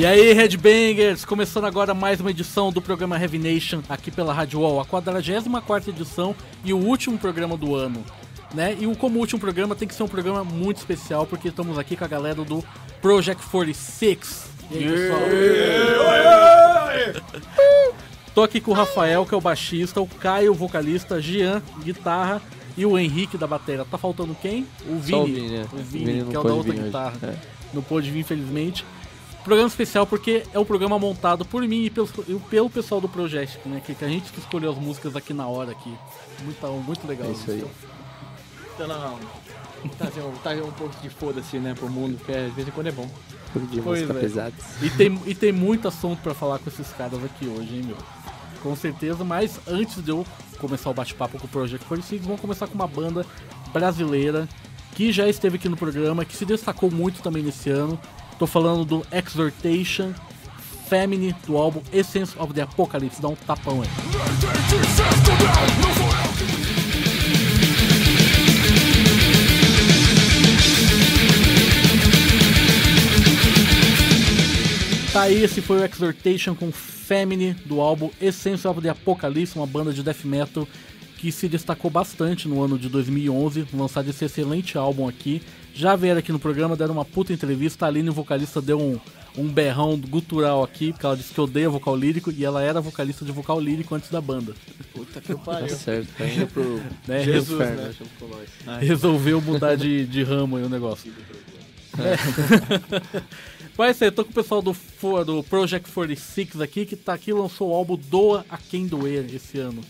E aí, Headbangers, começando agora mais uma edição do programa Heavy Nation aqui pela Rádio Wall, a 44 edição e o último programa do ano. Né? E o- como último programa tem que ser um programa muito especial, porque estamos aqui com a galera do Project 46. E aí, pessoal? Tô aqui com o Rafael, que é o baixista, o Caio, o vocalista, Jean, guitarra e o Henrique da bateria. Tá faltando quem? O Vini. Só o Vini, né? O Vini, Vini não que é o da outra guitarra. É. Não pôde vir, infelizmente. Programa especial porque é um programa montado por mim e pelo, e pelo pessoal do Project, né? Que, que a gente que escolheu as músicas aqui na hora aqui. Muito, muito legal. É isso aí. Então, não, não. Trazer um, trazer um pouco de foda-se, né, pro mundo, que é, de vez em quando é bom. Pois é. E tem, e tem muito assunto pra falar com esses caras aqui hoje, hein, meu? Com certeza, mas antes de eu começar o bate-papo com o Project 46, vamos começar com uma banda brasileira que já esteve aqui no programa, que se destacou muito também nesse ano. Tô falando do Exhortation Femini, do álbum Essence of the Apocalypse. Dá um tapão aí. Tá aí, esse foi o Exhortation com Femini do álbum Essence of the Apocalypse, uma banda de death metal que se destacou bastante no ano de 2011, lançado esse excelente álbum aqui. Já vieram aqui no programa, deram uma puta entrevista. A Aline, o vocalista, deu um, um berrão gutural aqui, porque ela disse que odeia vocal lírico e ela era vocalista de vocal lírico antes da banda. Puta que Tá pariu. certo, tá indo pro Né? Jesus, né? Resolveu mudar de, de ramo aí o negócio. É. Vai ser, eu tô com o pessoal do, do Project 46 aqui, que tá aqui lançou o álbum Doa a Quem Doer esse ano.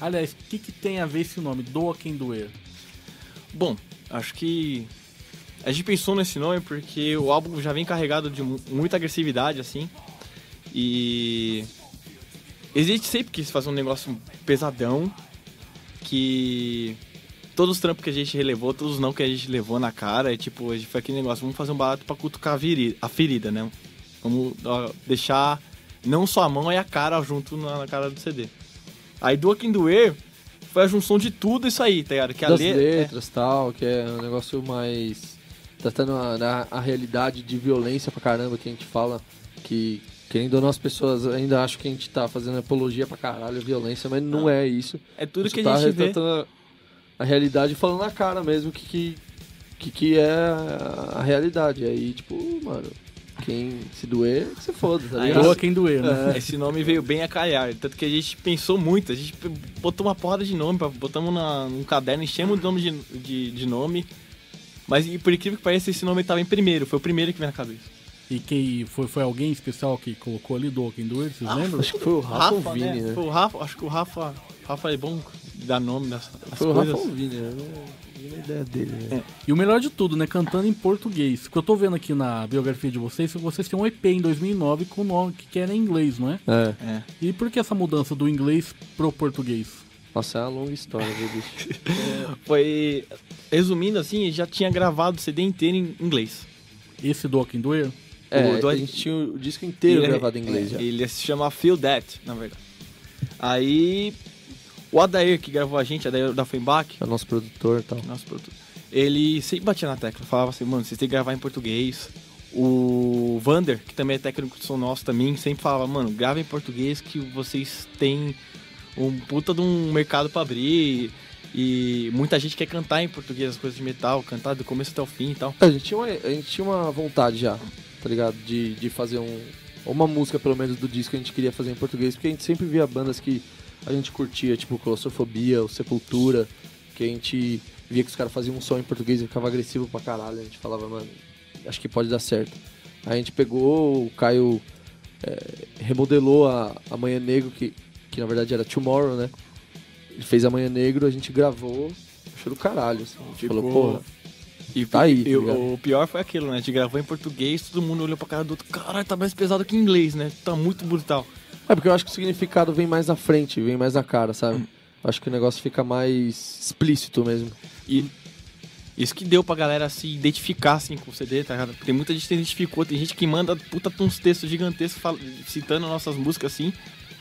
Aliás, o que, que tem a ver esse nome, Doa a Quem Doer? Bom, acho que a gente pensou nesse nome porque o álbum já vem carregado de mu- muita agressividade, assim. E a gente sempre quis fazer um negócio pesadão que todos os trampos que a gente relevou, todos os não que a gente levou na cara, é tipo, a gente foi aquele negócio, vamos fazer um barato pra cutucar a, ferida, né? Vamos deixar não só a mão e a cara junto na, cara do CD. Aí do Quem Doer foi a junção de tudo isso aí, tá ligado? Que a Das le- é- letras e tal, que é um negócio mais... Tratando a, a, a realidade de violência pra caramba que a gente fala, que querendo ou não as pessoas ainda acham que a gente tá fazendo apologia pra caralho à violência, mas não é isso. É tudo Isso que tá a gente vê. retratando a, a realidade falando na cara mesmo que que, que, que é a, a realidade. Aí, tipo, mano, quem se doer, que se foda, tá ligado? Doa a Quem Doer, né? Esse nome veio bem a calhar. Tanto que a gente pensou muito. A gente botou uma porrada de nome, botamos na, num caderno, enchemos de nome de, de, de nome. Mas e por incrível que pareça, esse nome estava em primeiro. Foi o primeiro que veio na cabeça. E quem foi, foi alguém especial que colocou ali, a Quem Doer, vocês lembram? Acho que foi o Rafa, o Vini, né? Foi o Rafa, acho que o Rafa. Rafa é bom dar nome das, das Foi o coisas. Rafa ou o Vini, né? Ideia dele, né? E o melhor de tudo, né? Cantando em português. O que eu tô vendo aqui na biografia de vocês, é que vocês têm um EP em 2009 com o nome que era em inglês, não é? É. É. E por que essa mudança do inglês pro português? Nossa, é uma longa história, viu, bicho? Foi. Resumindo assim, já tinha gravado o CD inteiro em inglês. Esse do Quem Doer? É, do- a gente tinha o disco inteiro Ele- é- gravado em inglês já. Ele se chama Feel That, na verdade. Aí, o Adair, que gravou a gente, Adair da Fembach, É o nosso produtor e tal. nosso produtor, ele sempre batia na tecla, falava assim, mano, vocês têm que gravar em português. O Vander, que também é técnico de som nosso também, sempre falava, mano, grava em português que vocês têm um puta de um mercado pra abrir. E muita gente quer cantar em português as coisas de metal, cantar do começo até o fim e tal. A gente tinha uma, a gente tinha uma vontade já, tá ligado? De, de fazer um, uma música, pelo menos, do disco que a gente queria fazer em português, porque a gente sempre via bandas que a gente curtia, tipo Claustrofobia, Sepultura, que a gente via que os caras faziam um som em português e ficava agressivo pra caralho. A gente falava, mano, acho que pode dar certo. Aí a gente pegou, o Caio é, remodelou a, a Manhã Negro, que, que na verdade era Tomorrow, né? Ele fez a Manhã Negro, a gente gravou, achou do caralho, assim. A gente Ficou- falou, porra, E Tá aí, e tá o- pior foi aquilo, né? A gente gravou em português, todo mundo olhou pra cara do outro. Caralho, tá mais pesado que em inglês, né? Tá muito brutal. É porque eu acho que o significado vem mais na frente, vem mais na cara, sabe? Acho que o negócio fica mais explícito mesmo. E isso que deu pra galera se identificar assim com o CD, tá ligado? Tem muita gente que se identificou, tem gente que manda puta uns textos gigantescos citando nossas músicas assim.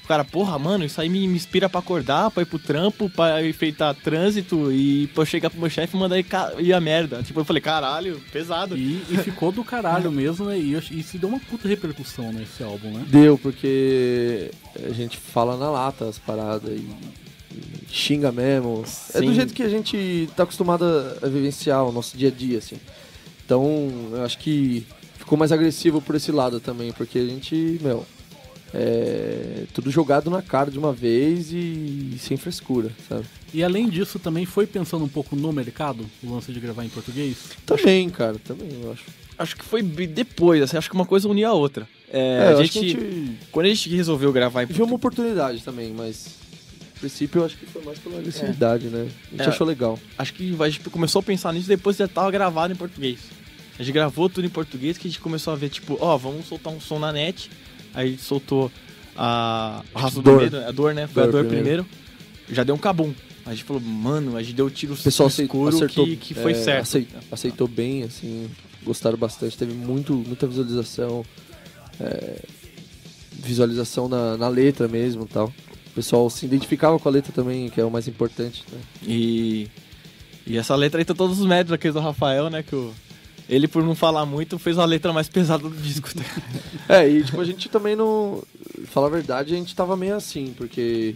O cara, porra, mano, isso aí me, me inspira pra acordar, pra ir pro trampo, pra enfeitar trânsito e pra eu chegar pro meu chefe e mandar ir, a merda. Tipo, eu falei, caralho, pesado. E, e ficou do caralho mesmo, né? E, e se deu uma puta repercussão nesse álbum, né? Deu, porque a gente fala na lata as paradas e, e xinga mesmo. É do Sim. jeito que a gente tá acostumado a vivenciar o nosso dia a dia, assim. Então, eu acho que ficou mais agressivo por esse lado também, porque a gente, meu, é tudo jogado na cara de uma vez e, sem frescura, sabe? E além disso, também foi pensando um pouco no mercado, o lance de gravar em português. Também, cara, também, eu acho. Acho que foi depois, assim, acho que uma coisa unia a outra. É, É, a, gente, que a gente Quando a gente resolveu gravar em viu uma português, oportunidade também, mas... A princípio, eu acho que foi mais pela agressividade, né? A gente É. achou legal. acho que a gente começou a pensar nisso depois que já tava gravado em português. A gente gravou tudo em português que a gente começou a ver, tipo, ó, vamos soltar um som na net. Aí a gente soltou a, a raça do Dor. medo, a dor, né? Foi Dor a dor primeiro. primeiro. Já deu um cabum. A gente falou, mano, a gente deu tiro O pessoal escuro acertou, que, que foi é, certo. acei- aceitou bem, assim, gostaram bastante. Teve muito, muita visualização, é, visualização na, na letra mesmo e tal. O pessoal se identificava com a letra também, que é o mais importante, né? E, e essa letra aí tem todos os méritos daqueles do Rafael, né? Que o, ele, por não falar muito, fez a letra mais pesada do disco. É, e tipo, a gente também não... Falar a verdade, a gente tava meio assim, porque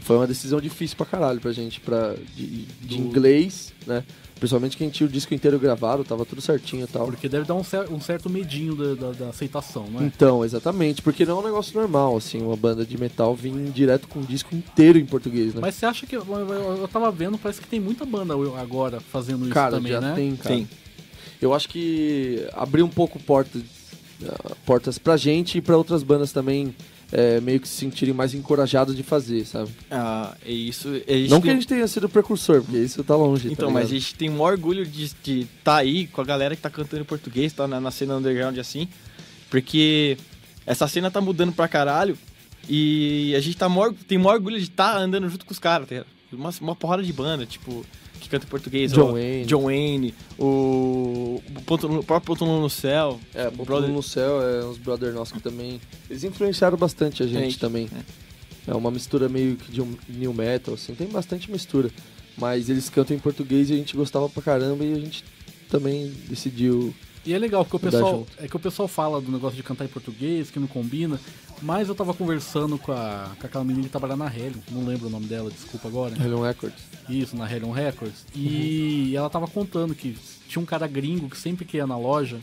foi uma decisão difícil pra caralho pra gente, pra, de, de Do- inglês, né? Principalmente que a gente tinha o disco inteiro gravado, tava tudo certinho e tal. Porque deve dar um, cer- um certo medinho da, da- da aceitação, não é? Então, exatamente, porque não é um negócio normal, assim, uma banda de metal vir direto com um disco inteiro em português, né? Mas você acha que. Eu, eu- eu tava vendo, parece que tem muita banda agora fazendo isso cara, também, já né? tem, cara. Sim. Eu acho que abriu um pouco portas, ah, portas pra gente e pra outras bandas também é, meio que se sentirem mais encorajadas de fazer, sabe? Ah, é isso. a gente não que a gente tenha sido precursor, porque isso tá longe, tá Então, mas a gente tem um orgulho de estar tá aí com a galera que tá cantando em português, tá na, na cena underground assim, porque essa cena tá mudando pra caralho e a gente tá maior, tem maior orgulho de estar andando junto com os caras, tá ligado? Uma, uma porrada de banda, tipo, que canta em português. John Wayne. John Wayne, o, o, Ponto no- o próprio Ponto no Céu. É, o Ponto brother- no Céu é uns brother nossos que também... Eles influenciaram bastante a gente É, também. É uma mistura meio que de um new metal, assim, tem bastante mistura. Mas eles cantam em português e a gente gostava pra caramba e a gente também decidiu. E é legal, porque o pessoal. junto. É que o pessoal fala do negócio de cantar em português, que não combina. Mas eu tava conversando com, a, com aquela menina que trabalha na Helion, não lembro o nome dela, desculpa agora. Helion Records. Isso, na Helion Records. E ela tava contando que tinha um cara gringo que sempre que ia na loja,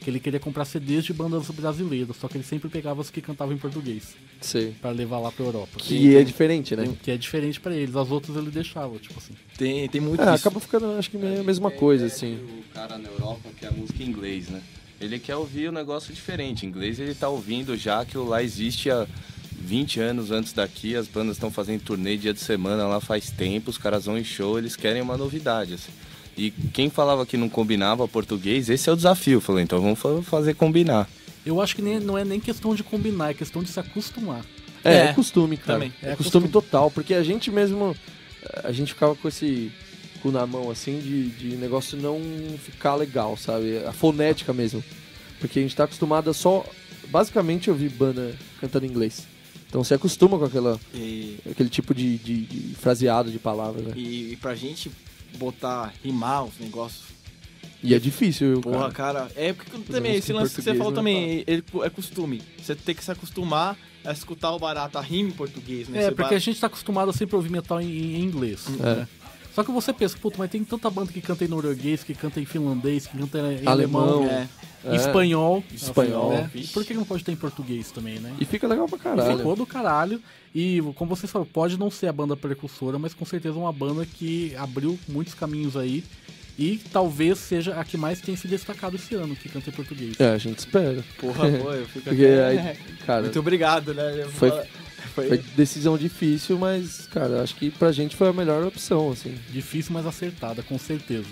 que ele queria comprar CDs de bandas brasileiras, só que ele sempre pegava os que cantavam em português, Sei. pra levar lá pra Europa. Que é diferente, né? Que é diferente pra eles, as outras ele deixava, tipo assim. Tem, tem muito É, isso. acaba ficando, acho que meio a mesma coisa, assim. O cara na Europa quer a música em inglês, né? Ele quer ouvir um negócio diferente. Em inglês ele tá ouvindo já que o lá existe há 20 anos antes daqui, as bandas estão fazendo turnê dia de semana lá faz tempo, os caras vão em show, eles querem uma novidade, assim. E quem falava que não combinava português, esse é o desafio. Eu falei, então vamos fa- fazer combinar. Eu acho que nem, não é nem questão de combinar, é questão de se acostumar. É, é, É, costume, cara. também. É, É costume, costume. total, porque a gente mesmo. A gente ficava com esse cu na mão, assim, de, de negócio não ficar legal, sabe? A fonética mesmo. Porque a gente tá acostumado a só, basicamente, ouvir banda cantando em inglês. Então você acostuma com aquela, E, aquele tipo de, de, de fraseado de palavras, né? e, e pra gente botar, rimar os negócios E é difícil, Porra, cara. cara, é porque também, esse lance que você falou não é também, ele, é costume. Você tem que se acostumar a escutar o barato, a rima em português, né? É, porque ba- a gente tá acostumado a sempre ouvir metal em, em inglês. É. né? Só que você pensa, puta, mas tem tanta banda que canta em norueguês, que canta em finlandês, que canta em Alemão. alemão, É. É. espanhol. Espanhol, né? vixe. Por que não pode ter em português também, né? E fica legal pra E caralho. Ficou do caralho. E como você falou, pode não ser a banda precursora, mas com certeza é uma banda que abriu muitos caminhos aí. E talvez seja a que mais tenha se destacado esse ano, que canta em português. É, a gente espera. Porra, pô, eu fico Porque até... aí, cara, Muito obrigado, né? Foi- foi... foi... decisão difícil, mas, cara, acho que pra gente foi a melhor opção, assim. Difícil, mas acertada, com certeza.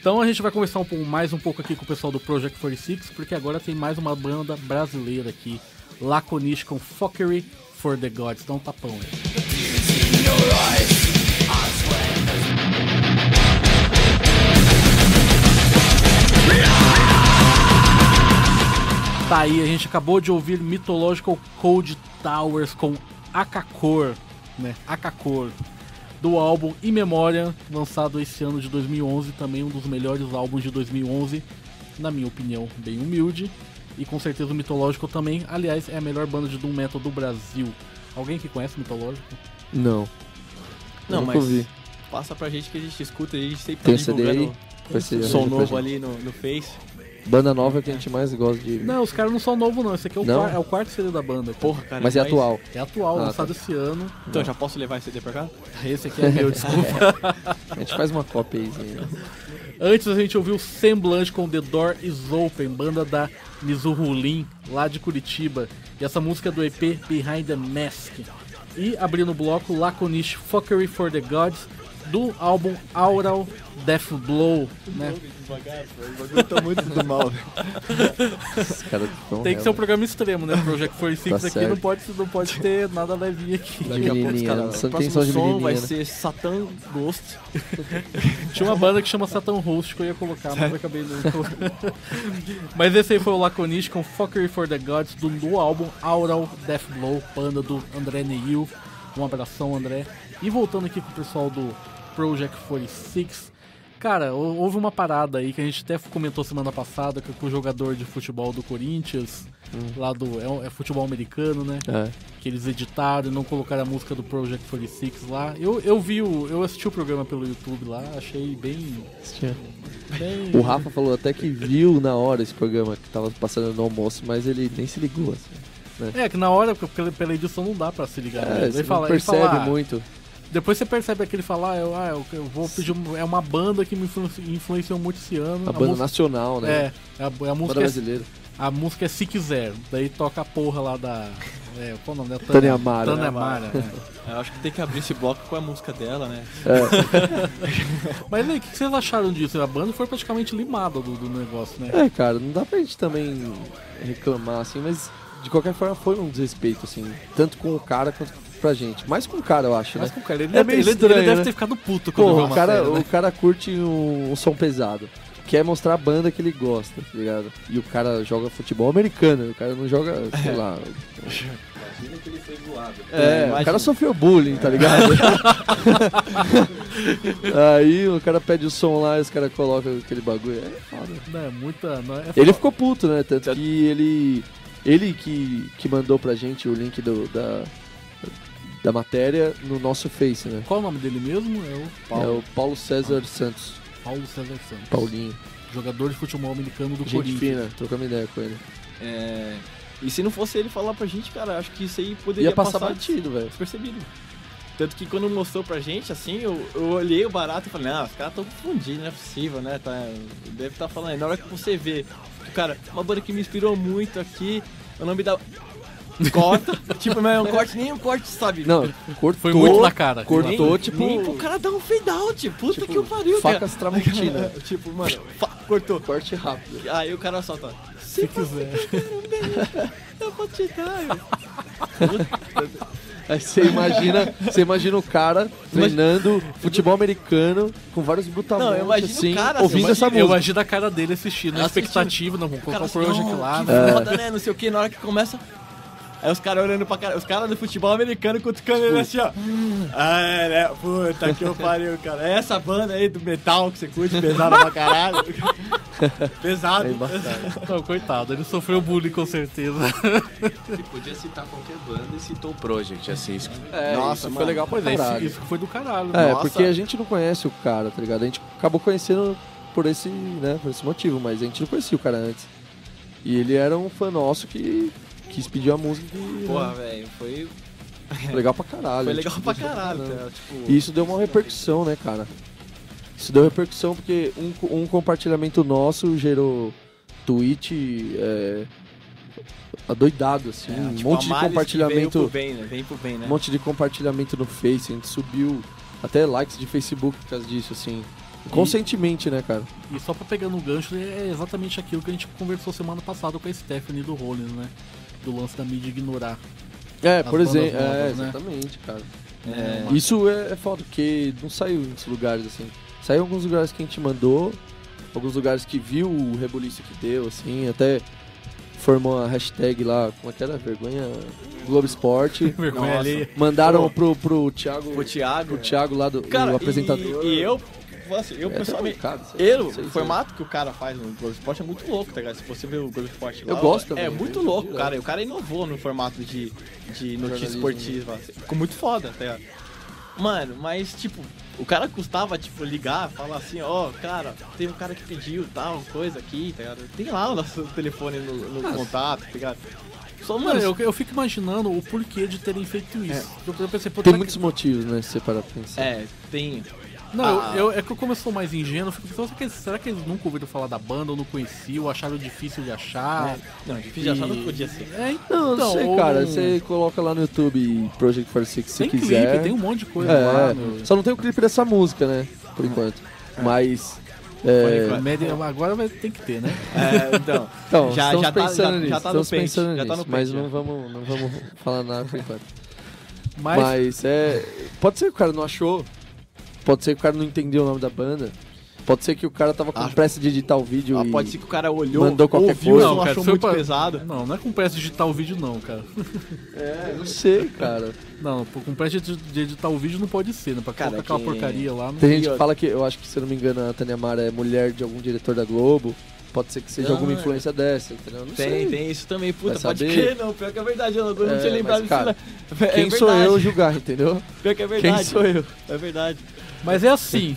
Então a gente vai conversar um pouco, mais um pouco aqui com o pessoal do Project 46, porque agora tem mais uma banda brasileira aqui, Laconish com Fuckery for the Gods. Dá um tapão aí. We Tá aí, a gente acabou de ouvir Mythological Cold Towers com Akakor, né? Akakor, do álbum In Memória, lançado esse ano de 2011, também um dos melhores álbuns de 2011, na minha opinião, bem humilde. E com certeza o Mythological também, aliás, é a melhor banda de Doom Metal do Brasil. Alguém que conhece o Mythological? Não. Não, mas ouvi. passa pra gente que a gente escuta e a gente sempre Tem tá CD aí? som novo gente. ali no, no Face. Banda nova é que a gente mais gosta de. Não, os caras não são novos não, esse aqui é o, Não? quar- é o quarto CD da banda. cara. Porra, cara. Mas é atual. É atual, Ah, lançado esse ano. Então, já posso levar esse CD pra cá? Esse aqui é meu, desculpa. A gente faz uma cópia aí. Antes a gente ouviu Semblante com The Door Is Open, banda da Mizuhu Lin, lá de Curitiba. E essa música é do EP Behind the Mask. E abrindo o bloco, Laconish Fuckery for the Gods, do álbum Aural Death Blow, né? Tá muito do mal. Os caras tão Tem que ser um programa extremo, né? Project 46 Tá aqui não pode, não pode ter nada levinho aqui. Daqui a pouco, Menininha, cara, cara, só o tem próximo som de som menininha, vai né? ser Satan Ghost. Tinha uma banda que chama Satan Host que eu ia colocar, mas eu acabei não colocando. Mas esse aí foi o Laconish com Fuckery for the Gods do, do álbum Aural Death Blow, banda do André Neil. Um abração, André. E voltando aqui com o pessoal do Project 46. Cara, hou- houve uma parada aí que a gente até comentou semana passada que com o jogador de futebol do Corinthians, lá do. É, é futebol americano, né? É. que eles editaram e não colocaram a música do Project 46 lá. Eu, eu vi o. Eu assisti o programa pelo YouTube lá, achei bem. bem O Rafa falou até que viu na hora esse programa que tava passando no almoço, mas ele nem se ligou. Assim. É, que na hora, porque pela, pela edição não dá pra se ligar. né? É, Ele você fala- não ele percebe fala, ah, muito. Depois você percebe aquele falar, ah, eu, ah, eu, eu vou pedir. um- É uma banda que me influenci- influenciou muito esse ano. A banda música- nacional, né? É, a, a Banda música é, brasileira. a música é Se Quiser. Daí toca a porra lá da. É, qual o nome dela? Tânia Amaro. Tânia é. Eu acho que tem que abrir esse bloco com a música dela, né? Mas aí, o que vocês acharam disso? A banda foi praticamente limada do, do negócio, né? É, cara, não dá pra gente também reclamar, assim, mas de qualquer forma foi um desrespeito, assim, tanto com o cara quanto pra gente. Mais com o cara, eu acho, Mas né? com o cara, ele, É deve- meio ele, estranho, ele deve né? ter ficado puto quando a o cara, matéria, né? o cara curte um, um som pesado. Quer mostrar a banda que ele gosta, tá ligado? E o cara joga futebol americano, o cara não joga, sei lá. Imagina que ele foi voado. É, o imagina. cara sofreu bullying, tá ligado? Aí o cara pede o som lá e os caras colocam aquele bagulho. É foda. Não, é muita. Não, é Ele ficou puto, né? Tanto que ele. Ele que, que mandou pra gente o link do, da, da matéria no nosso Face, né? Qual o nome dele mesmo? É o Paulo, É o Paulo César Santos, Paulo César Santos. Paulinho. Jogador de futebol americano do Gente Corinthians. fina, trocamos ideia com ele. É... E se não fosse ele falar pra gente, cara, acho que isso aí poderia Ia passar passar batido, velho. despercebido. Tanto que quando mostrou pra gente, assim, eu, eu olhei o barato e falei, não, os caras tão confundindo, não é possível, né? Tá, deve estar falando. Aí na hora que você vê, cara, uma banda que me inspirou muito aqui, o nome da. Corta, tipo, não é um corte, nem um corte, sabe? Não, cortou. Foi muito na cara. Cortou, nem, tipo. Nem pro cara dar um fade out, puta tipo, que o pariu, facas cara. Tramontina. tipo, mano, fa- cortou. Corte rápido. Aí o cara solta. Se, Se quiser. eu vou te dar, eu. Aí você imagina, você imagina o cara treinando futebol americano com vários brutamontes Não, eu imagino o assim, cara, ouvindo assim, essa Eu música. imagino a cara dele assistindo, a Assistindo. expectativa, não, vamos colocar o Project não, lá. que né? foda, né? Não sei o que, na hora que começa. Aí os caras olhando pra cara, os caras do futebol americano cutucando ele assim, ó. Ah, é, né? Puta que eu pariu, cara. É essa banda aí do metal que você curte pesado pra caralho. Pesado. É. Não, coitado, ele sofreu bullying com certeza. Ele podia citar qualquer banda e citou o Project, assim. isso- É, Nossa, isso foi legal pra Isso, caralho. isso foi do caralho. É, Nossa. porque a gente não conhece o cara, tá ligado? A gente acabou conhecendo por esse, né, por esse motivo, mas a gente não conhecia o cara antes. E ele era um fã nosso que quis pedir a música que Porra, velho, foi, foi legal pra caralho. foi gente legal pra gostou caralho. caramba. cara, Tipo, E isso deu uma repercussão, né, cara? Isso deu repercussão porque um, um compartilhamento nosso gerou tweet é, adoidado, assim, é, um tipo, monte de compartilhamento. Veio pro bem, né? Vem pro bem, né? Um monte de compartilhamento no Face, a gente subiu até likes de Facebook por causa disso, assim. Conscientemente, né, cara? E só pra pegar no gancho, é exatamente aquilo que a gente conversou semana passada com a Stephanie do Rollins, né? Do lance da mídia ignorar. É, As por exemplo, é, novas, né? exatamente, cara. É, Isso é, é foda, porque não saiu em muitos lugares, assim. Saiu em alguns lugares que a gente mandou, alguns lugares que viu o rebuliço que deu, assim, até formou a hashtag lá, como é que era? Vergonha Globo Esporte. Vergonha alheia. Mandaram pro, pro Thiago, O Thiago. pro Thiago lá do Cara, o apresentador. E, e eu, assim, eu É, pessoalmente. Eu, sei o formato que o cara faz no Globo Esporte é muito louco, tá ligado? Se você ver o Globo Esporte lá, Eu gosto É também, muito eu louco, direto. cara. E o cara inovou no formato de, de notícia esportiva. assim. Ficou muito foda, tá ligado? Mano, mas tipo, o cara custava, tipo, ligar, falar assim, ó, cara, tem um cara que pediu tal coisa aqui, tá ligado? Tem lá o nosso telefone no, no contato, tá ligado? Só, Mano, eu, eu fico imaginando o porquê de terem feito isso. Eu, eu pensei, Tem muitos que... motivos, né? Se você parar pra pensar. é, tem. Não, Ah. eu, eu- é que eu como eu sou mais ingênuo, eu fico pensando, será que, eles- será que eles nunca ouviram falar da banda ou não conheciam, ou acharam difícil de achar? Não, difícil de achar não podia ser. É, Não, então, não sei, ou cara. não- Você coloca lá no YouTube Project 46 se você Tem quiser. clipe, tem um monte de coisa lá. É, meu. só não tem o clipe dessa música, né? Por enquanto. Mas. é, Média- agora vai ter que ter, né? É, então. Então, Já- estamos já tá- pensando já- nisso. já tá no estamos pente, pensando já tá nisso, no mas pente, não já. vamos, não vamos falar nada por enquanto. Mas, Mas é. Pode ser que o cara não achou. Pode ser que o cara não entendeu o nome da banda. Pode ser que o cara tava com Acho- pressa de editar o vídeo Ah, e... pode ser que o cara olhou, mandou qualquer ouviu, coisa. não, cara, achou foi muito pra- pesado. Não, não é com pressa de editar o vídeo, não, cara. É, não sei, cara. Não, com pressa de, de editar o vídeo não pode ser, né? Pra Cara, colocar aquela que- porcaria lá. Não... Tem gente que fala que, eu acho que, se eu não me engano, a Tânia Mara é mulher de algum diretor da Globo. Pode ser que seja Ah, alguma é. influência dessa, entendeu? Não Tem, sei. tem isso também, puta, Vai pode saber. crer, não, pior que é verdade, eu não, não É, tinha lembrado disso, não. É Quem sou verdade, eu julgar, entendeu? Pior que é verdade. Quem sou eu? É verdade. Mas é assim,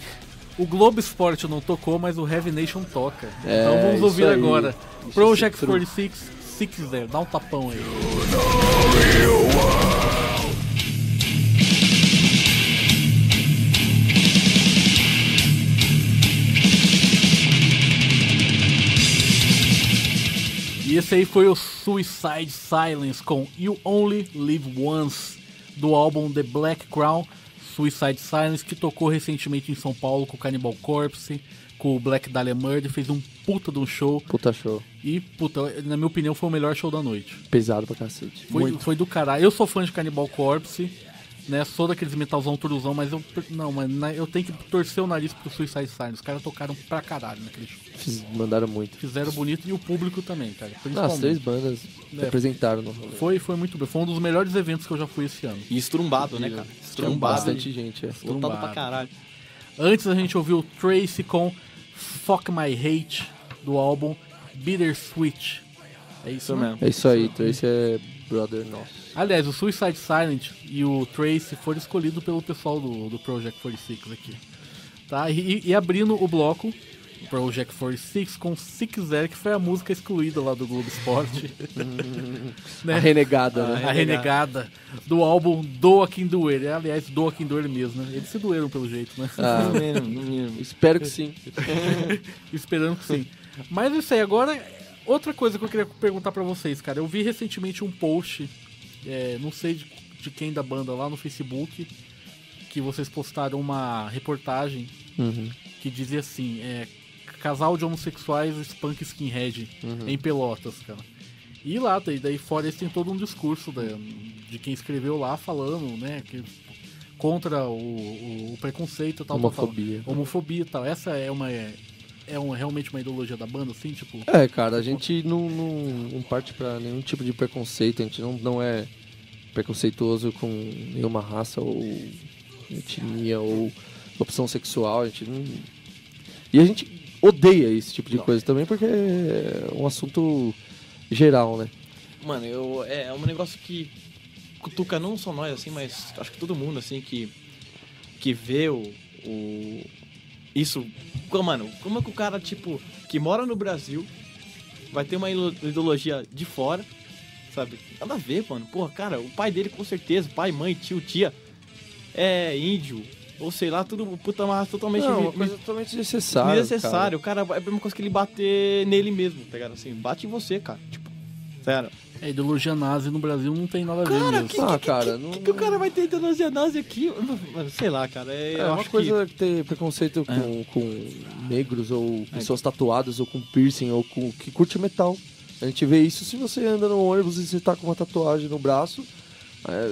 o Globo Esporte não tocou, mas o Heavy Nation toca. É, então vamos ouvir aí. agora. Isso Project é true. 46, Six There, dá um tapão aí. E esse aí foi o Suicide Silence com You Only Live Once do álbum The Black Crown Suicide Silence que tocou recentemente em São Paulo com o Cannibal Corpse, com o Black Dahlia Murder, fez um puta de um show Puta show. e puta, na minha opinião foi o melhor show da noite. Pesado pra cacete. Foi, foi do caralho. Eu sou fã de Cannibal Corpse, né? Sou daqueles metalzão turuzão, mas eu não, mas na- eu tenho que torcer o nariz pro Suicide Silence. Os caras tocaram pra caralho naquele show. Mandaram muito. Fizeram bonito e o público também, cara. Ah, as três bandas É. apresentaram no rolê. Foi, foi muito bem. Foi um dos melhores eventos que eu já fui esse ano. E estrumbado, né, cara? Estrumbado. bastante gente, é. Estrumbado. pra caralho. Antes a gente ouviu Tracy com Fuck My Hate do álbum Bittersweet. É isso Isso né? mesmo. É isso aí, esse é brother nosso. Aliás, o Suicide Silent e o Tracy foram escolhidos pelo pessoal do, do Project 46 aqui. Tá? E, e abrindo o bloco, Project 46 com Six Zero, que foi a música excluída lá do Globo Esporte. né? A renegada, né? A renegada do álbum Doa Quem Doer. É, aliás, Doa Quem Doer mesmo, né? Eles se doeram pelo jeito, né? Ah, No mínimo, no mínimo. espero que sim. Esperando que sim. Mas isso aí, agora, outra coisa que eu queria perguntar pra vocês, cara. Eu vi recentemente um post, é, não sei de, de quem da banda lá no Facebook, que vocês postaram uma reportagem Uhum. que dizia assim: é, casal de homossexuais spunk skinhead Uhum. em Pelotas, cara. E lá, daí, daí fora eles têm todo um discurso da- de quem escreveu lá falando, né, que contra o, o- preconceito e tal, tal, tal. Homofobia. Homofobia e tal. Essa é uma é, um- realmente uma ideologia da banda, assim, tipo. É, cara, a gente não, não, não parte pra nenhum tipo de preconceito, a gente não, não é preconceituoso com nenhuma raça ou etnia ou opção sexual, a gente não... E a gente odeia esse tipo de coisa também porque é um assunto geral, né? Mano, eu, é, é um negócio que cutuca não só nós, assim, mas acho que todo mundo, assim, que, que vê o, o- Isso. Como, mano, como é que o cara, tipo, que mora no Brasil vai ter uma ideologia de fora, sabe? Nada a ver, mano. Porra, cara, o pai dele com certeza, pai, mãe, tio, tia, é índio. Ou sei lá, tudo puta mas totalmente Não, uma coisa totalmente necessária. desnecessário. O cara é a mesma coisa que ele bater nele mesmo, tá ligado? Assim, bate em você, cara. Tipo, sério. A ideologia nazi no Brasil não tem nada a ver Cara, mesmo. que, Ah, que, cara, que, não- que, que o cara vai ter ideologia nazi aqui? Sei lá, cara. É, É uma acho coisa que... ter preconceito com, com negros ou pessoas tatuadas ou com piercing ou com que curte metal. A gente vê isso se você anda no ônibus e você tá com uma tatuagem no braço é,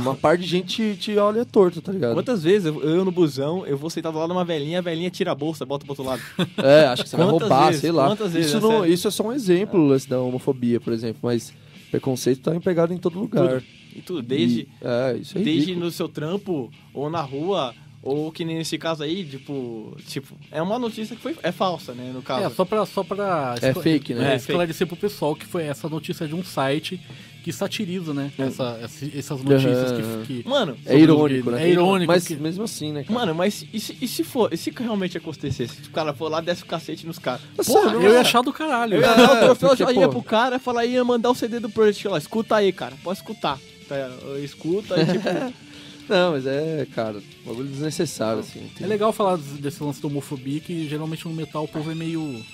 uma par de gente te, olha torto, tá ligado? Quantas vezes eu, eu no busão, eu vou sentar do lado de uma velhinha, a velhinha tira a bolsa, bota pro outro lado. É, acho que você vai roubar, vezes? sei lá. Quantas vezes, isso, é não, sério? isso é só um exemplo lance da homofobia, por exemplo, mas preconceito tá empregado em todo lugar. E tudo, desde, E- é, isso é desde ridículo. no seu trampo, ou na rua, ou que nem nesse caso aí, tipo, tipo, é uma notícia que foi, é falsa, né, no caso. É, só pra, só pra É fake, né? é, É, esclarecer pro pessoal que foi essa notícia de um site que satiriza, né? Essa, esse- essas notícias Aham. que, que- Mano, É irônico, É né? irônico Mas que- mesmo assim, né, cara? mano, mas e se, e se for, e se realmente acontecesse? Se o cara for lá, desce o cacete nos caras. Porra, não Eu ia é. achar do caralho. Eu ia dar o troféu, porque, eu ia pro cara e falar, ia mandar o CD do Project lá, escuta aí, cara, pode escutar. Tá, escuta e tipo, Não, mas é, cara, um bagulho desnecessário, assim. É legal falar des- desse lance da homofobia que geralmente no metal o povo é meio.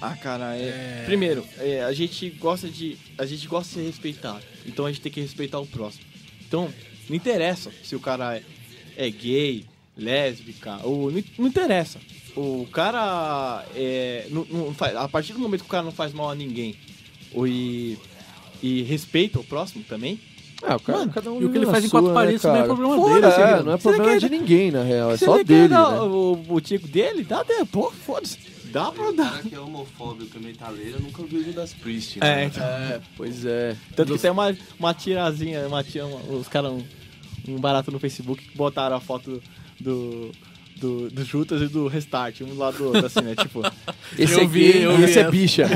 Ah, cara, é. Primeiro, é, a gente gosta de. A gente gosta de ser respeitado. Então a gente tem que respeitar o próximo. Então, não interessa se o cara é, é gay, lésbica, ou. Não, não interessa. O cara é. Não, não faz- a partir do momento que o cara não faz mal a ninguém ou e, e respeita o próximo também. Ah, o cara, Mano, cada um e o que ele faz em quatro né, paredes não é problema Foda, dele, é, assim, não é problema quer- de ninguém, na real, é só dele, né? o, o tico dele? Dá, dá, pô, foda-se. Dá pra O dar. cara que é homofóbico e metaleiro nunca ouviu Judas Priest, É, né? então. É, pois é. Tanto que tem uma, uma tirazinha, uma tira, uma- os caras, um, um barato no Facebook que botaram a foto do, do, do Jutas e do Restart, um lado do outro, assim, né? Tipo, Esse Eu é vi, eu vi esse é bicha.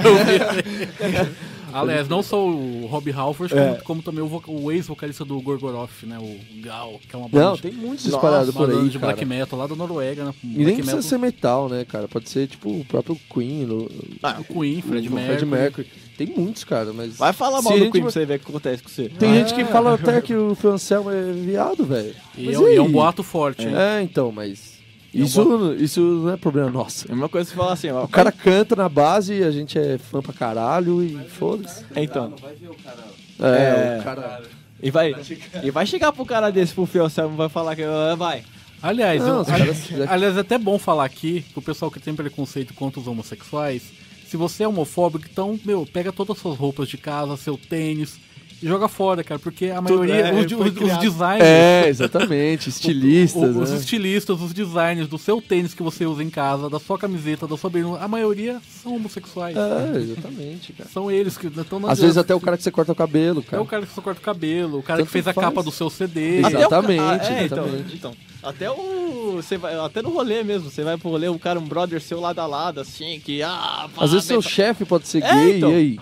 Aliás, não só o Rob Halford, É. como, como também o, voca- o ex-vocalista do Gorgoroth, né? O Gal, que é uma banda, Não, de- tem muitos espalhados por aí, de cara. black metal lá da Noruega, né? E nem Black precisa metal ser metal, né, cara? Pode ser, tipo, o próprio Queen, o, ah, do Queen, Fred o Mercury. Fred Mercury. Tem muitos, cara, mas... vai falar mal do gente Queen pra você ver o que acontece com você. Tem gente que fala até que o Phil Anselmo é viado, velho. E é, e é um boato forte, hein? É, então, mas... Isso, isso não é problema nosso. É a mesma coisa que você falar assim, ó. O cara canta na base, a gente é fã pra caralho e foda-se. É, então. Vai ver o cara. É, É. o cara... E vai, e vai chegar pro cara desse, pro Fio Selmo, vai falar que. ah, Vai. Aliás, Não, eu- os caras- aliás, é até bom falar aqui, que o pessoal que tem preconceito contra os homossexuais, se você é homofóbico, então, meu, pega todas as suas roupas de casa, seu tênis, joga fora, cara, porque a maioria, é, os, os- os designers, É, exatamente. Estilistas, o- os né? estilistas, os designers do seu tênis que você usa em casa, da sua camiseta, da sua bermuda, a maioria são homossexuais. É, exatamente, cara. São eles que estão Às vezes até o cara que você corta o cabelo, É cara. o cara que só corta o cabelo, o cara Tanto que fez a faz. capa do seu CD. O Exatamente, ah, é, exatamente. Então, então, até o. Você vai, até no rolê mesmo. Você vai pro rolê, um cara, um brother seu lado a lado, assim, que. Ah, Às vezes seu chefe pode ser É, gay, então. e aí?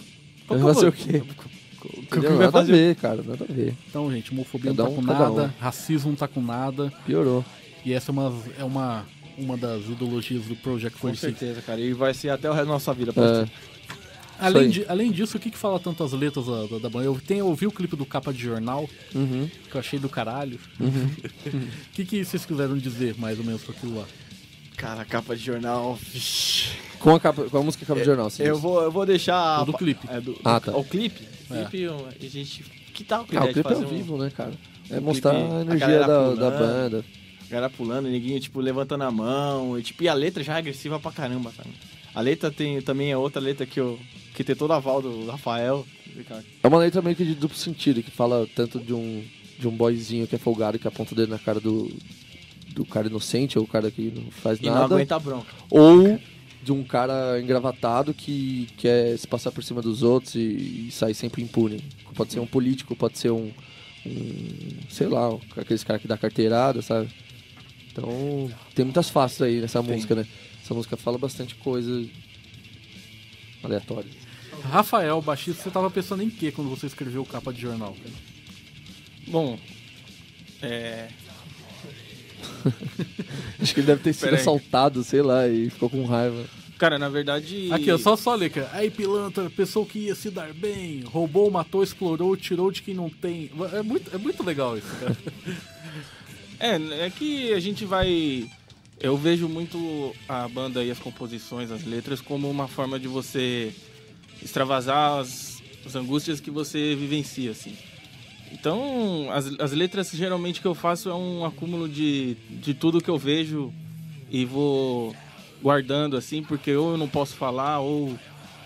Vai que fazer o quê? que Entendeu? vai Nada a fazer? ver, cara, nada a ver. Então, gente, homofobia Cada não tá um, com nada, um. racismo não tá com nada. Piorou. E essa é uma, é uma, uma das ideologias do Project Com 46. certeza, cara. E vai ser até o resto da nossa vida. É, pode ser. Além, de, além disso, o que, que fala tanto as letras da, da, da banda? Eu tenho ouvi o clipe do Capa de Jornal, uhum. que eu achei do caralho. O que, que vocês quiseram dizer mais ou menos com aquilo lá? Cara, capa de jornal. com, a capa, com a música capa de jornal, sim. Eu vou, eu vou deixar. O do a- clipe. É, do, Ah, tá. O clipe? O É. clipe, a gente. Que tal com a Ah, o ideia de clipe é ao fazer um- vivo, né, cara? É um mostrar clipe, a a energia galera da, pulando. da banda. A galera pulando, ninguém, tipo, levantando a mão. E, tipo, e a letra já é agressiva pra caramba, cara. A letra tem também é outra letra que, eu, que tem todo a aval do Rafael. É uma letra meio que de duplo sentido, que fala tanto de um, de um boyzinho que é folgado que aponta o dedo na cara do, do cara inocente, ou o cara que não faz E não nada. aguenta a bronca. Ou de um cara engravatado que quer se passar por cima dos outros e, e sair sempre impune. Pode ser um político, pode ser um, um sei lá, aqueles caras que dá carteirada, sabe? Então, tem muitas faces aí nessa Tem. música, né? Essa música fala bastante coisa aleatória. Rafael, baixista, você tava pensando em quê quando você escreveu o Capa de Jornal? Bom, é. Acho que ele deve ter sido Pera aí. assaltado, sei lá, e ficou com raiva. Cara, na verdade. Aqui, ó, só, só ler, cara. Aí, pilantra, pessoa que ia se dar bem, roubou, matou, explorou, tirou de quem não tem. É muito, é muito legal isso, cara. É, é que a gente vai. Eu vejo muito a banda e as composições, as letras, como uma forma de você extravasar as, as angústias que você vivencia, assim. Então, as, as letras geralmente que eu faço é um acúmulo de, de tudo que eu vejo e vou guardando, assim, porque ou eu não posso falar, ou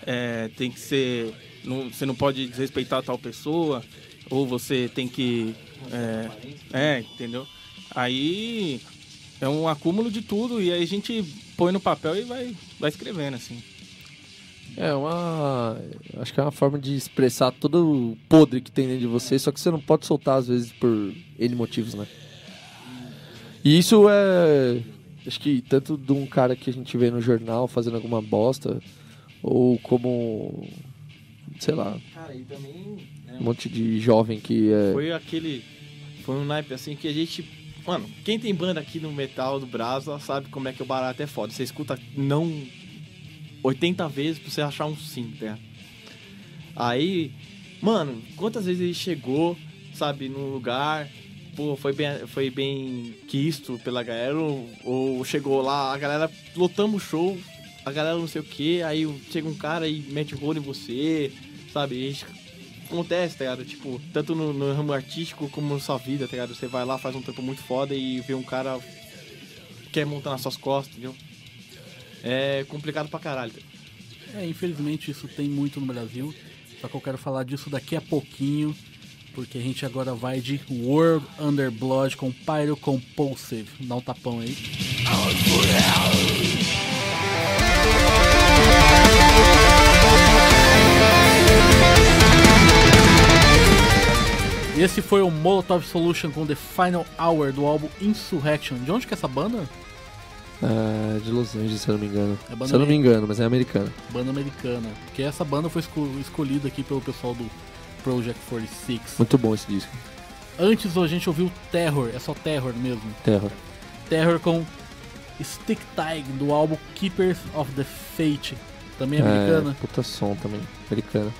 é, tem que ser. não- você não pode desrespeitar tal pessoa. ou você tem que. É, é, entendeu? Aí é um acúmulo de tudo e aí a gente põe no papel e vai, vai escrevendo, assim. É uma. Acho que é uma forma de expressar todo o podre que tem dentro de você, só que você não pode soltar às vezes por N motivos, né? E isso é. Acho que tanto de um cara que a gente vê no jornal fazendo alguma bosta, ou como. Sei lá, Cara, e também. né, um monte de jovem que é. Foi aquele. Foi um naipe assim que a gente. Mano, quem tem banda aqui no metal do Brasa sabe como é que o barato é foda. Você escuta não 80 vezes pra você achar um sim, tá? Aí, mano, quantas vezes ele chegou, sabe, num lugar, pô, foi bem, foi bem quisto pela galera, ou, ou chegou lá, a galera lotamos o show, a galera não sei o que, aí chega um cara e mete o rolo em você, sabe? Acontece, tá ligado? Tipo, tanto no, no ramo artístico como na sua vida, tá ligado? Você vai lá, faz um trampo muito foda e vê um cara que quer montar nas suas costas, entendeu? É complicado pra caralho. É, infelizmente isso tem muito no Brasil. Só que eu quero falar disso daqui a pouquinho. Porque a gente agora vai de World Under Blood com Pyro Compulsive. Dá um tapão aí. Esse foi o Molotov Solution com The Final Hour do álbum Insurrection. De onde que é essa banda? É, de Los Angeles, se eu não me engano. É se eu não me engano, mas é americana. Banda americana. Porque essa banda foi esco- escolhida aqui pelo pessoal do Project 46. Muito bom esse disco. Antes a gente ouviu Terror, é só Terror mesmo. Terror. Terror com Stick Tag do álbum Keepers of the Fate, também É, americana. puta som também. Americana.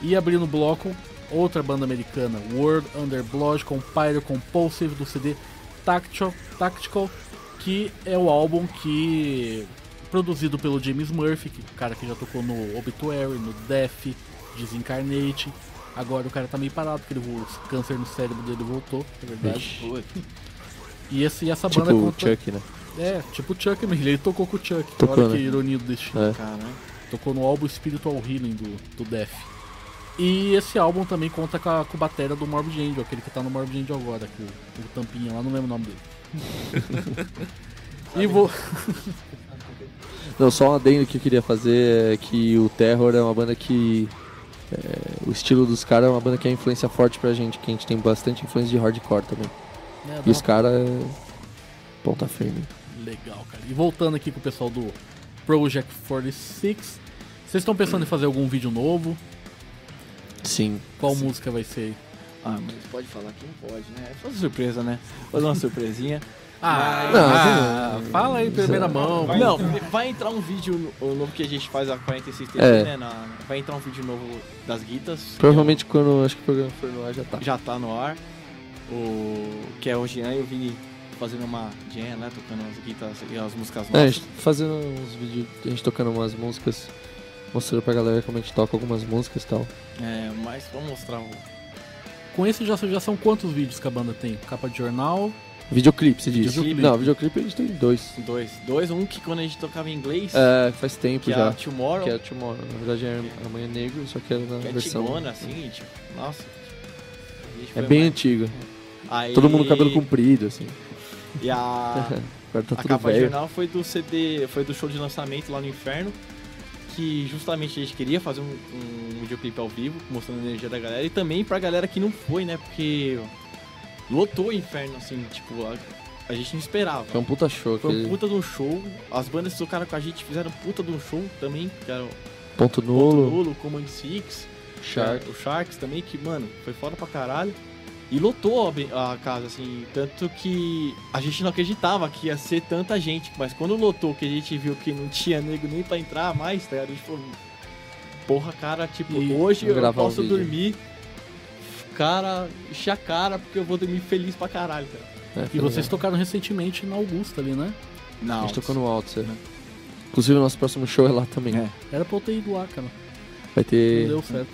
E abrindo o bloco, outra banda americana, World Under Blood com Pyro Compulsive do CD Tactical, Tactical, que é o álbum que produzido pelo James Murphy, que o cara que já tocou no Obituary, no Death, Desincarnate. Agora o cara tá meio parado, porque ele, o câncer no cérebro dele voltou, é verdade. E, esse, e essa Tipo banda o conta. Chuck, né? É, tipo o Chuck mesmo, ele tocou com o Chuck. Tocou, Olha que né? ironia do destino. É. Caralho. Tocou no álbum Spiritual Healing do, do Death. E esse álbum também conta com a, com a bateria do Morbid Angel, aquele que tá no Morbid Angel agora, com, com o tampinha lá, não lembro o nome dele. e vou. Não, só um adendo que eu queria fazer é que o Terror é uma banda que. é, o estilo dos caras é uma banda que é influência forte pra gente, que a gente tem bastante influência de hardcore também. né, dá E os caras é. ponta firme. Legal, cara. E voltando aqui com o pessoal do Project 46, vocês estão pensando em fazer algum vídeo novo? Sim. Qual música vai ser? Ah, mas pode falar que não pode, né? Fazer surpresa, né? Fazer uma surpresinha. Ah, Não, ah, fala aí primeira mão. Vai, não, vai entrar um vídeo no- o novo que a gente faz a 46 TV, É. né? na- vai entrar um vídeo novo das guitas. Provavelmente quando acho que o programa for no ar já tá. já tá no ar. O que é o Jean e o Vini fazendo uma jam, né? Tocando as guitas e as músicas É, a gente fazendo uns vídeos, a gente tocando umas músicas, mostrando pra galera como a gente toca algumas músicas e tal. É, mas vamos mostrar o. Com esse já, já são quantos vídeos que a banda tem? Capa de jornal. Videoclipe, você disse? Videoclipe. Não, videoclipe a gente tem dois. Dois. Dois, um que quando a gente tocava em inglês, É, faz tempo que é já. a Tomorrow, Que é Tomorrow. Na verdade é Amanhã Negro, só que era na que é versão. antigona, assim, tipo, nossa. É bem mais- antiga. Aí- Todo mundo com cabelo comprido, assim. E a, Agora tá a tudo capa de velho. jornal foi do CD, foi do show de lançamento lá no Inferno. Que justamente a gente queria fazer um, um videoclipe ao vivo, mostrando a energia da galera. E também pra galera que não foi, né? Porque lotou o Inferno, assim, tipo, a, a gente não esperava. Foi um puta show. Foi um aquele puta de um show. As bandas que tocaram com a gente fizeram um puta de um show também. Que era o Ponto Ponto Nulo, Nulo, Command Six, Shark. o Sharks também, que, mano, foi foda pra caralho. E lotou a a, casa, assim, tanto que a gente não acreditava que ia ser tanta gente. Mas quando lotou, que a gente viu que não tinha nego nem pra entrar mais, tá ligado? A gente falou, porra, cara, tipo, E hoje eu um posso vídeo. dormir, cara, encher a cara, porque eu vou dormir feliz pra caralho, cara. É, E vocês legal. tocaram recentemente na Augusta ali, né? A Não, gente tocou no Alto, é. Inclusive o nosso próximo show é lá também. É. Era pra eu ter ido lá, cara. Vai Não ter. deu certo.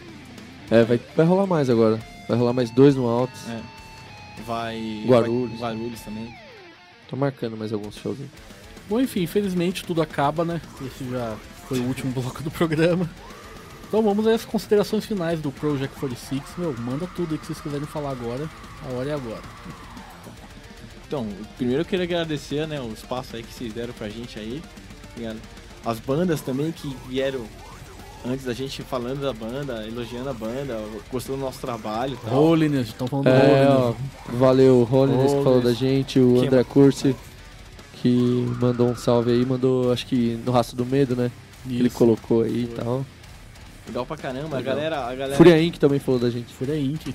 É, vai, vai rolar mais agora. Vai rolar mais dois no Alto. É. vai... Guarulhos. vai- Guarulhos também. Tô marcando mais alguns shows. aí. Bom, enfim, infelizmente tudo acaba, né? Esse já foi o último bloco do programa. Então vamos às considerações finais do Project 46. Meu, manda tudo aí que vocês quiserem falar agora. A hora é agora. Então, primeiro eu queria agradecer, né, o espaço aí que vocês deram pra gente aí. Obrigado. As bandas também que vieram antes da gente falando da banda, elogiando a banda, gostando do nosso trabalho e tal. Holiness, estão falando do É, ó, Holiness. valeu, o Rollins que falou da gente, o André Cursi, que mandou um salve aí, mandou, acho que no Rastro do Medo, né? Que ele Isso. colocou aí e tal. Legal pra caramba. A Legal. galera, a galera, Fúria Inc. também falou da gente, Fúria Inc.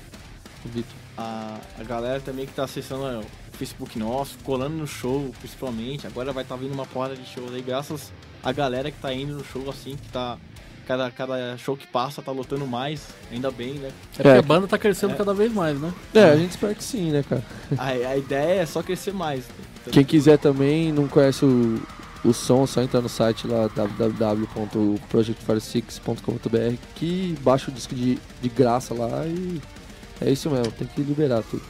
o Vitor. a, a galera também que tá acessando ó, o Facebook nosso, colando no show, principalmente. Agora vai estar vindo uma porra de shows aí, graças a galera que tá indo no show assim, que tá. Cada, cada show que passa tá lotando mais, ainda bem, né? É porque É, a banda tá crescendo é. cada vez mais, né? É, a gente espera que sim, né, cara? A, a ideia é só crescer mais. Quem quiser também, não conhece o, o som, só entra no site lá www.project46.com.br que baixa o disco de, de graça lá e é isso mesmo, tem que liberar tudo.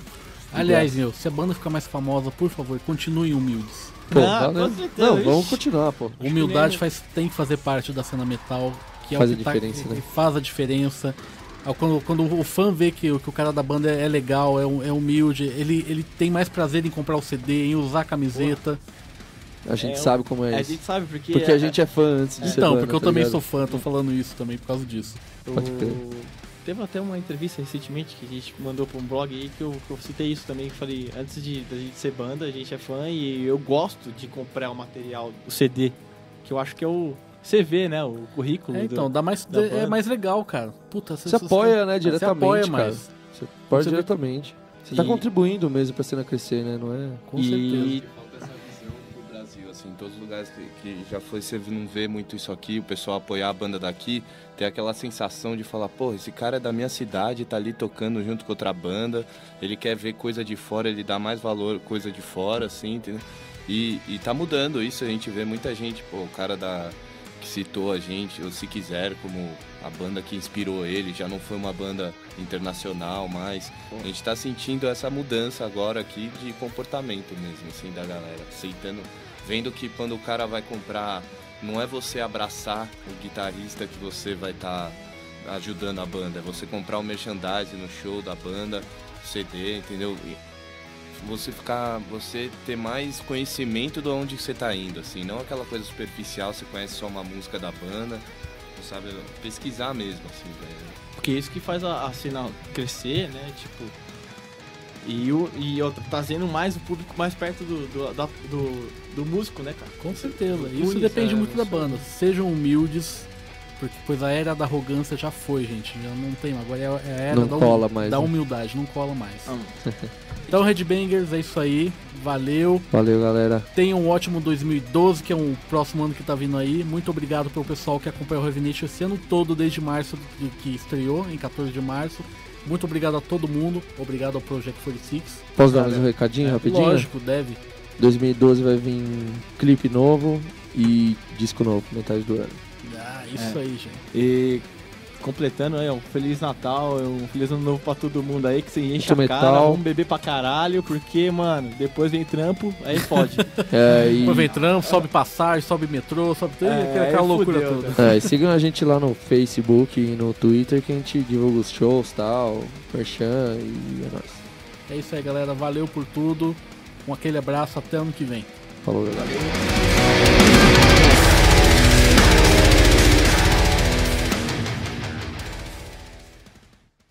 Aliás, meu, se a banda ficar mais famosa, por favor, continuem humildes. Pô, Ah, certeza, Não, vamos continuar, pô. Humildade faz, tem que fazer parte da cena metal, que é Faz o a que tá- diferença, que né? faz a diferença. Ah, Quando, quando o fã vê que, o- que o cara da banda é, é legal, é, é humilde, ele, ele tem mais prazer em comprar o CD, em usar a camiseta. A gente É, sabe como é A isso. gente sabe porque. Porque a gente é fã antes de ser Então, banda, porque eu tá também ligado? sou fã, tô falando isso também por causa disso. Pode crer. O- Teve até uma entrevista recentemente que a gente mandou pra um blog aí que eu, que eu citei isso também, que falei, antes de da gente ser banda, a gente é fã e eu gosto de comprar o material, o CD, que eu acho que é o CV, né? O currículo. É, do- então, dá mais, da é banda. mais legal, cara. Puta, Você apoia, né, Você diretamente, apoia cara. mais. Você apoia Você vê- diretamente. Você tá E- contribuindo mesmo pra cena crescer, né? Não é? Com e certeza. Falta essa visão pro Brasil, assim, em todos os lugares que, que já foi, você não vê muito isso aqui, o pessoal apoiar a banda daqui, ter aquela sensação de falar, pô, esse cara é da minha cidade, tá ali tocando junto com outra banda, ele quer ver coisa de fora, ele dá mais valor coisa de fora, assim, entendeu? E, e tá mudando isso, a gente vê muita gente, pô, o cara da citou a gente, ou se quiser, como a banda que inspirou ele, já não foi uma banda internacional mais. A gente tá sentindo essa mudança agora aqui de comportamento mesmo, assim, da galera. Aceitando, vendo que quando o cara vai comprar, não é você abraçar o guitarrista que você vai estar ajudando a banda, é você comprar o merchandising no show da banda, CD, entendeu? Você ficar, você ter mais conhecimento de onde você tá indo, assim, não aquela coisa superficial, você conhece só uma música da banda, sabe, pesquisar mesmo, assim, velho. Porque é isso que faz a, a cena crescer, né? Tipo. E, o, e outra, trazendo mais o público mais perto do, do, da- do, do músico, né, cara? Com certeza. Isso depende é, muito da você- banda. Sejam humildes, porque pois a era da arrogância já foi, gente. Já não tem. Agora é a era Não da, cola mais, da né? humildade, não cola mais. Ah, Então, Headbangers, é isso aí. Valeu. Valeu, galera. Tenham um ótimo 2012, que é o próximo ano que tá vindo aí. Muito obrigado pelo pessoal que acompanhou o Revination esse ano todo, desde março, que, que estreou, em 14 de março. Muito obrigado a todo mundo. Obrigado ao Project 46. Posso dar mais um recadinho É, rapidinho? Lógico, deve. 2012 vai vir clipe novo e disco novo, metade do ano. Isso É. aí, gente. E completando aí, um Feliz Natal, um Feliz Ano Novo pra todo mundo aí, que você enche Muito a cara, metal. vamos beber pra caralho, porque, mano, depois vem trampo, aí pode. É, e, Depois vem trampo, sobe passagem, sobe metrô, sobe tudo, É, aquela, loucura fudeu, toda. é, e sigam a gente lá no Facebook e no Twitter que a gente divulga os shows e tal, merchan e é nóis. É isso aí, galera. Valeu por tudo. Um aquele abraço. Até ano que vem. Falou, galera.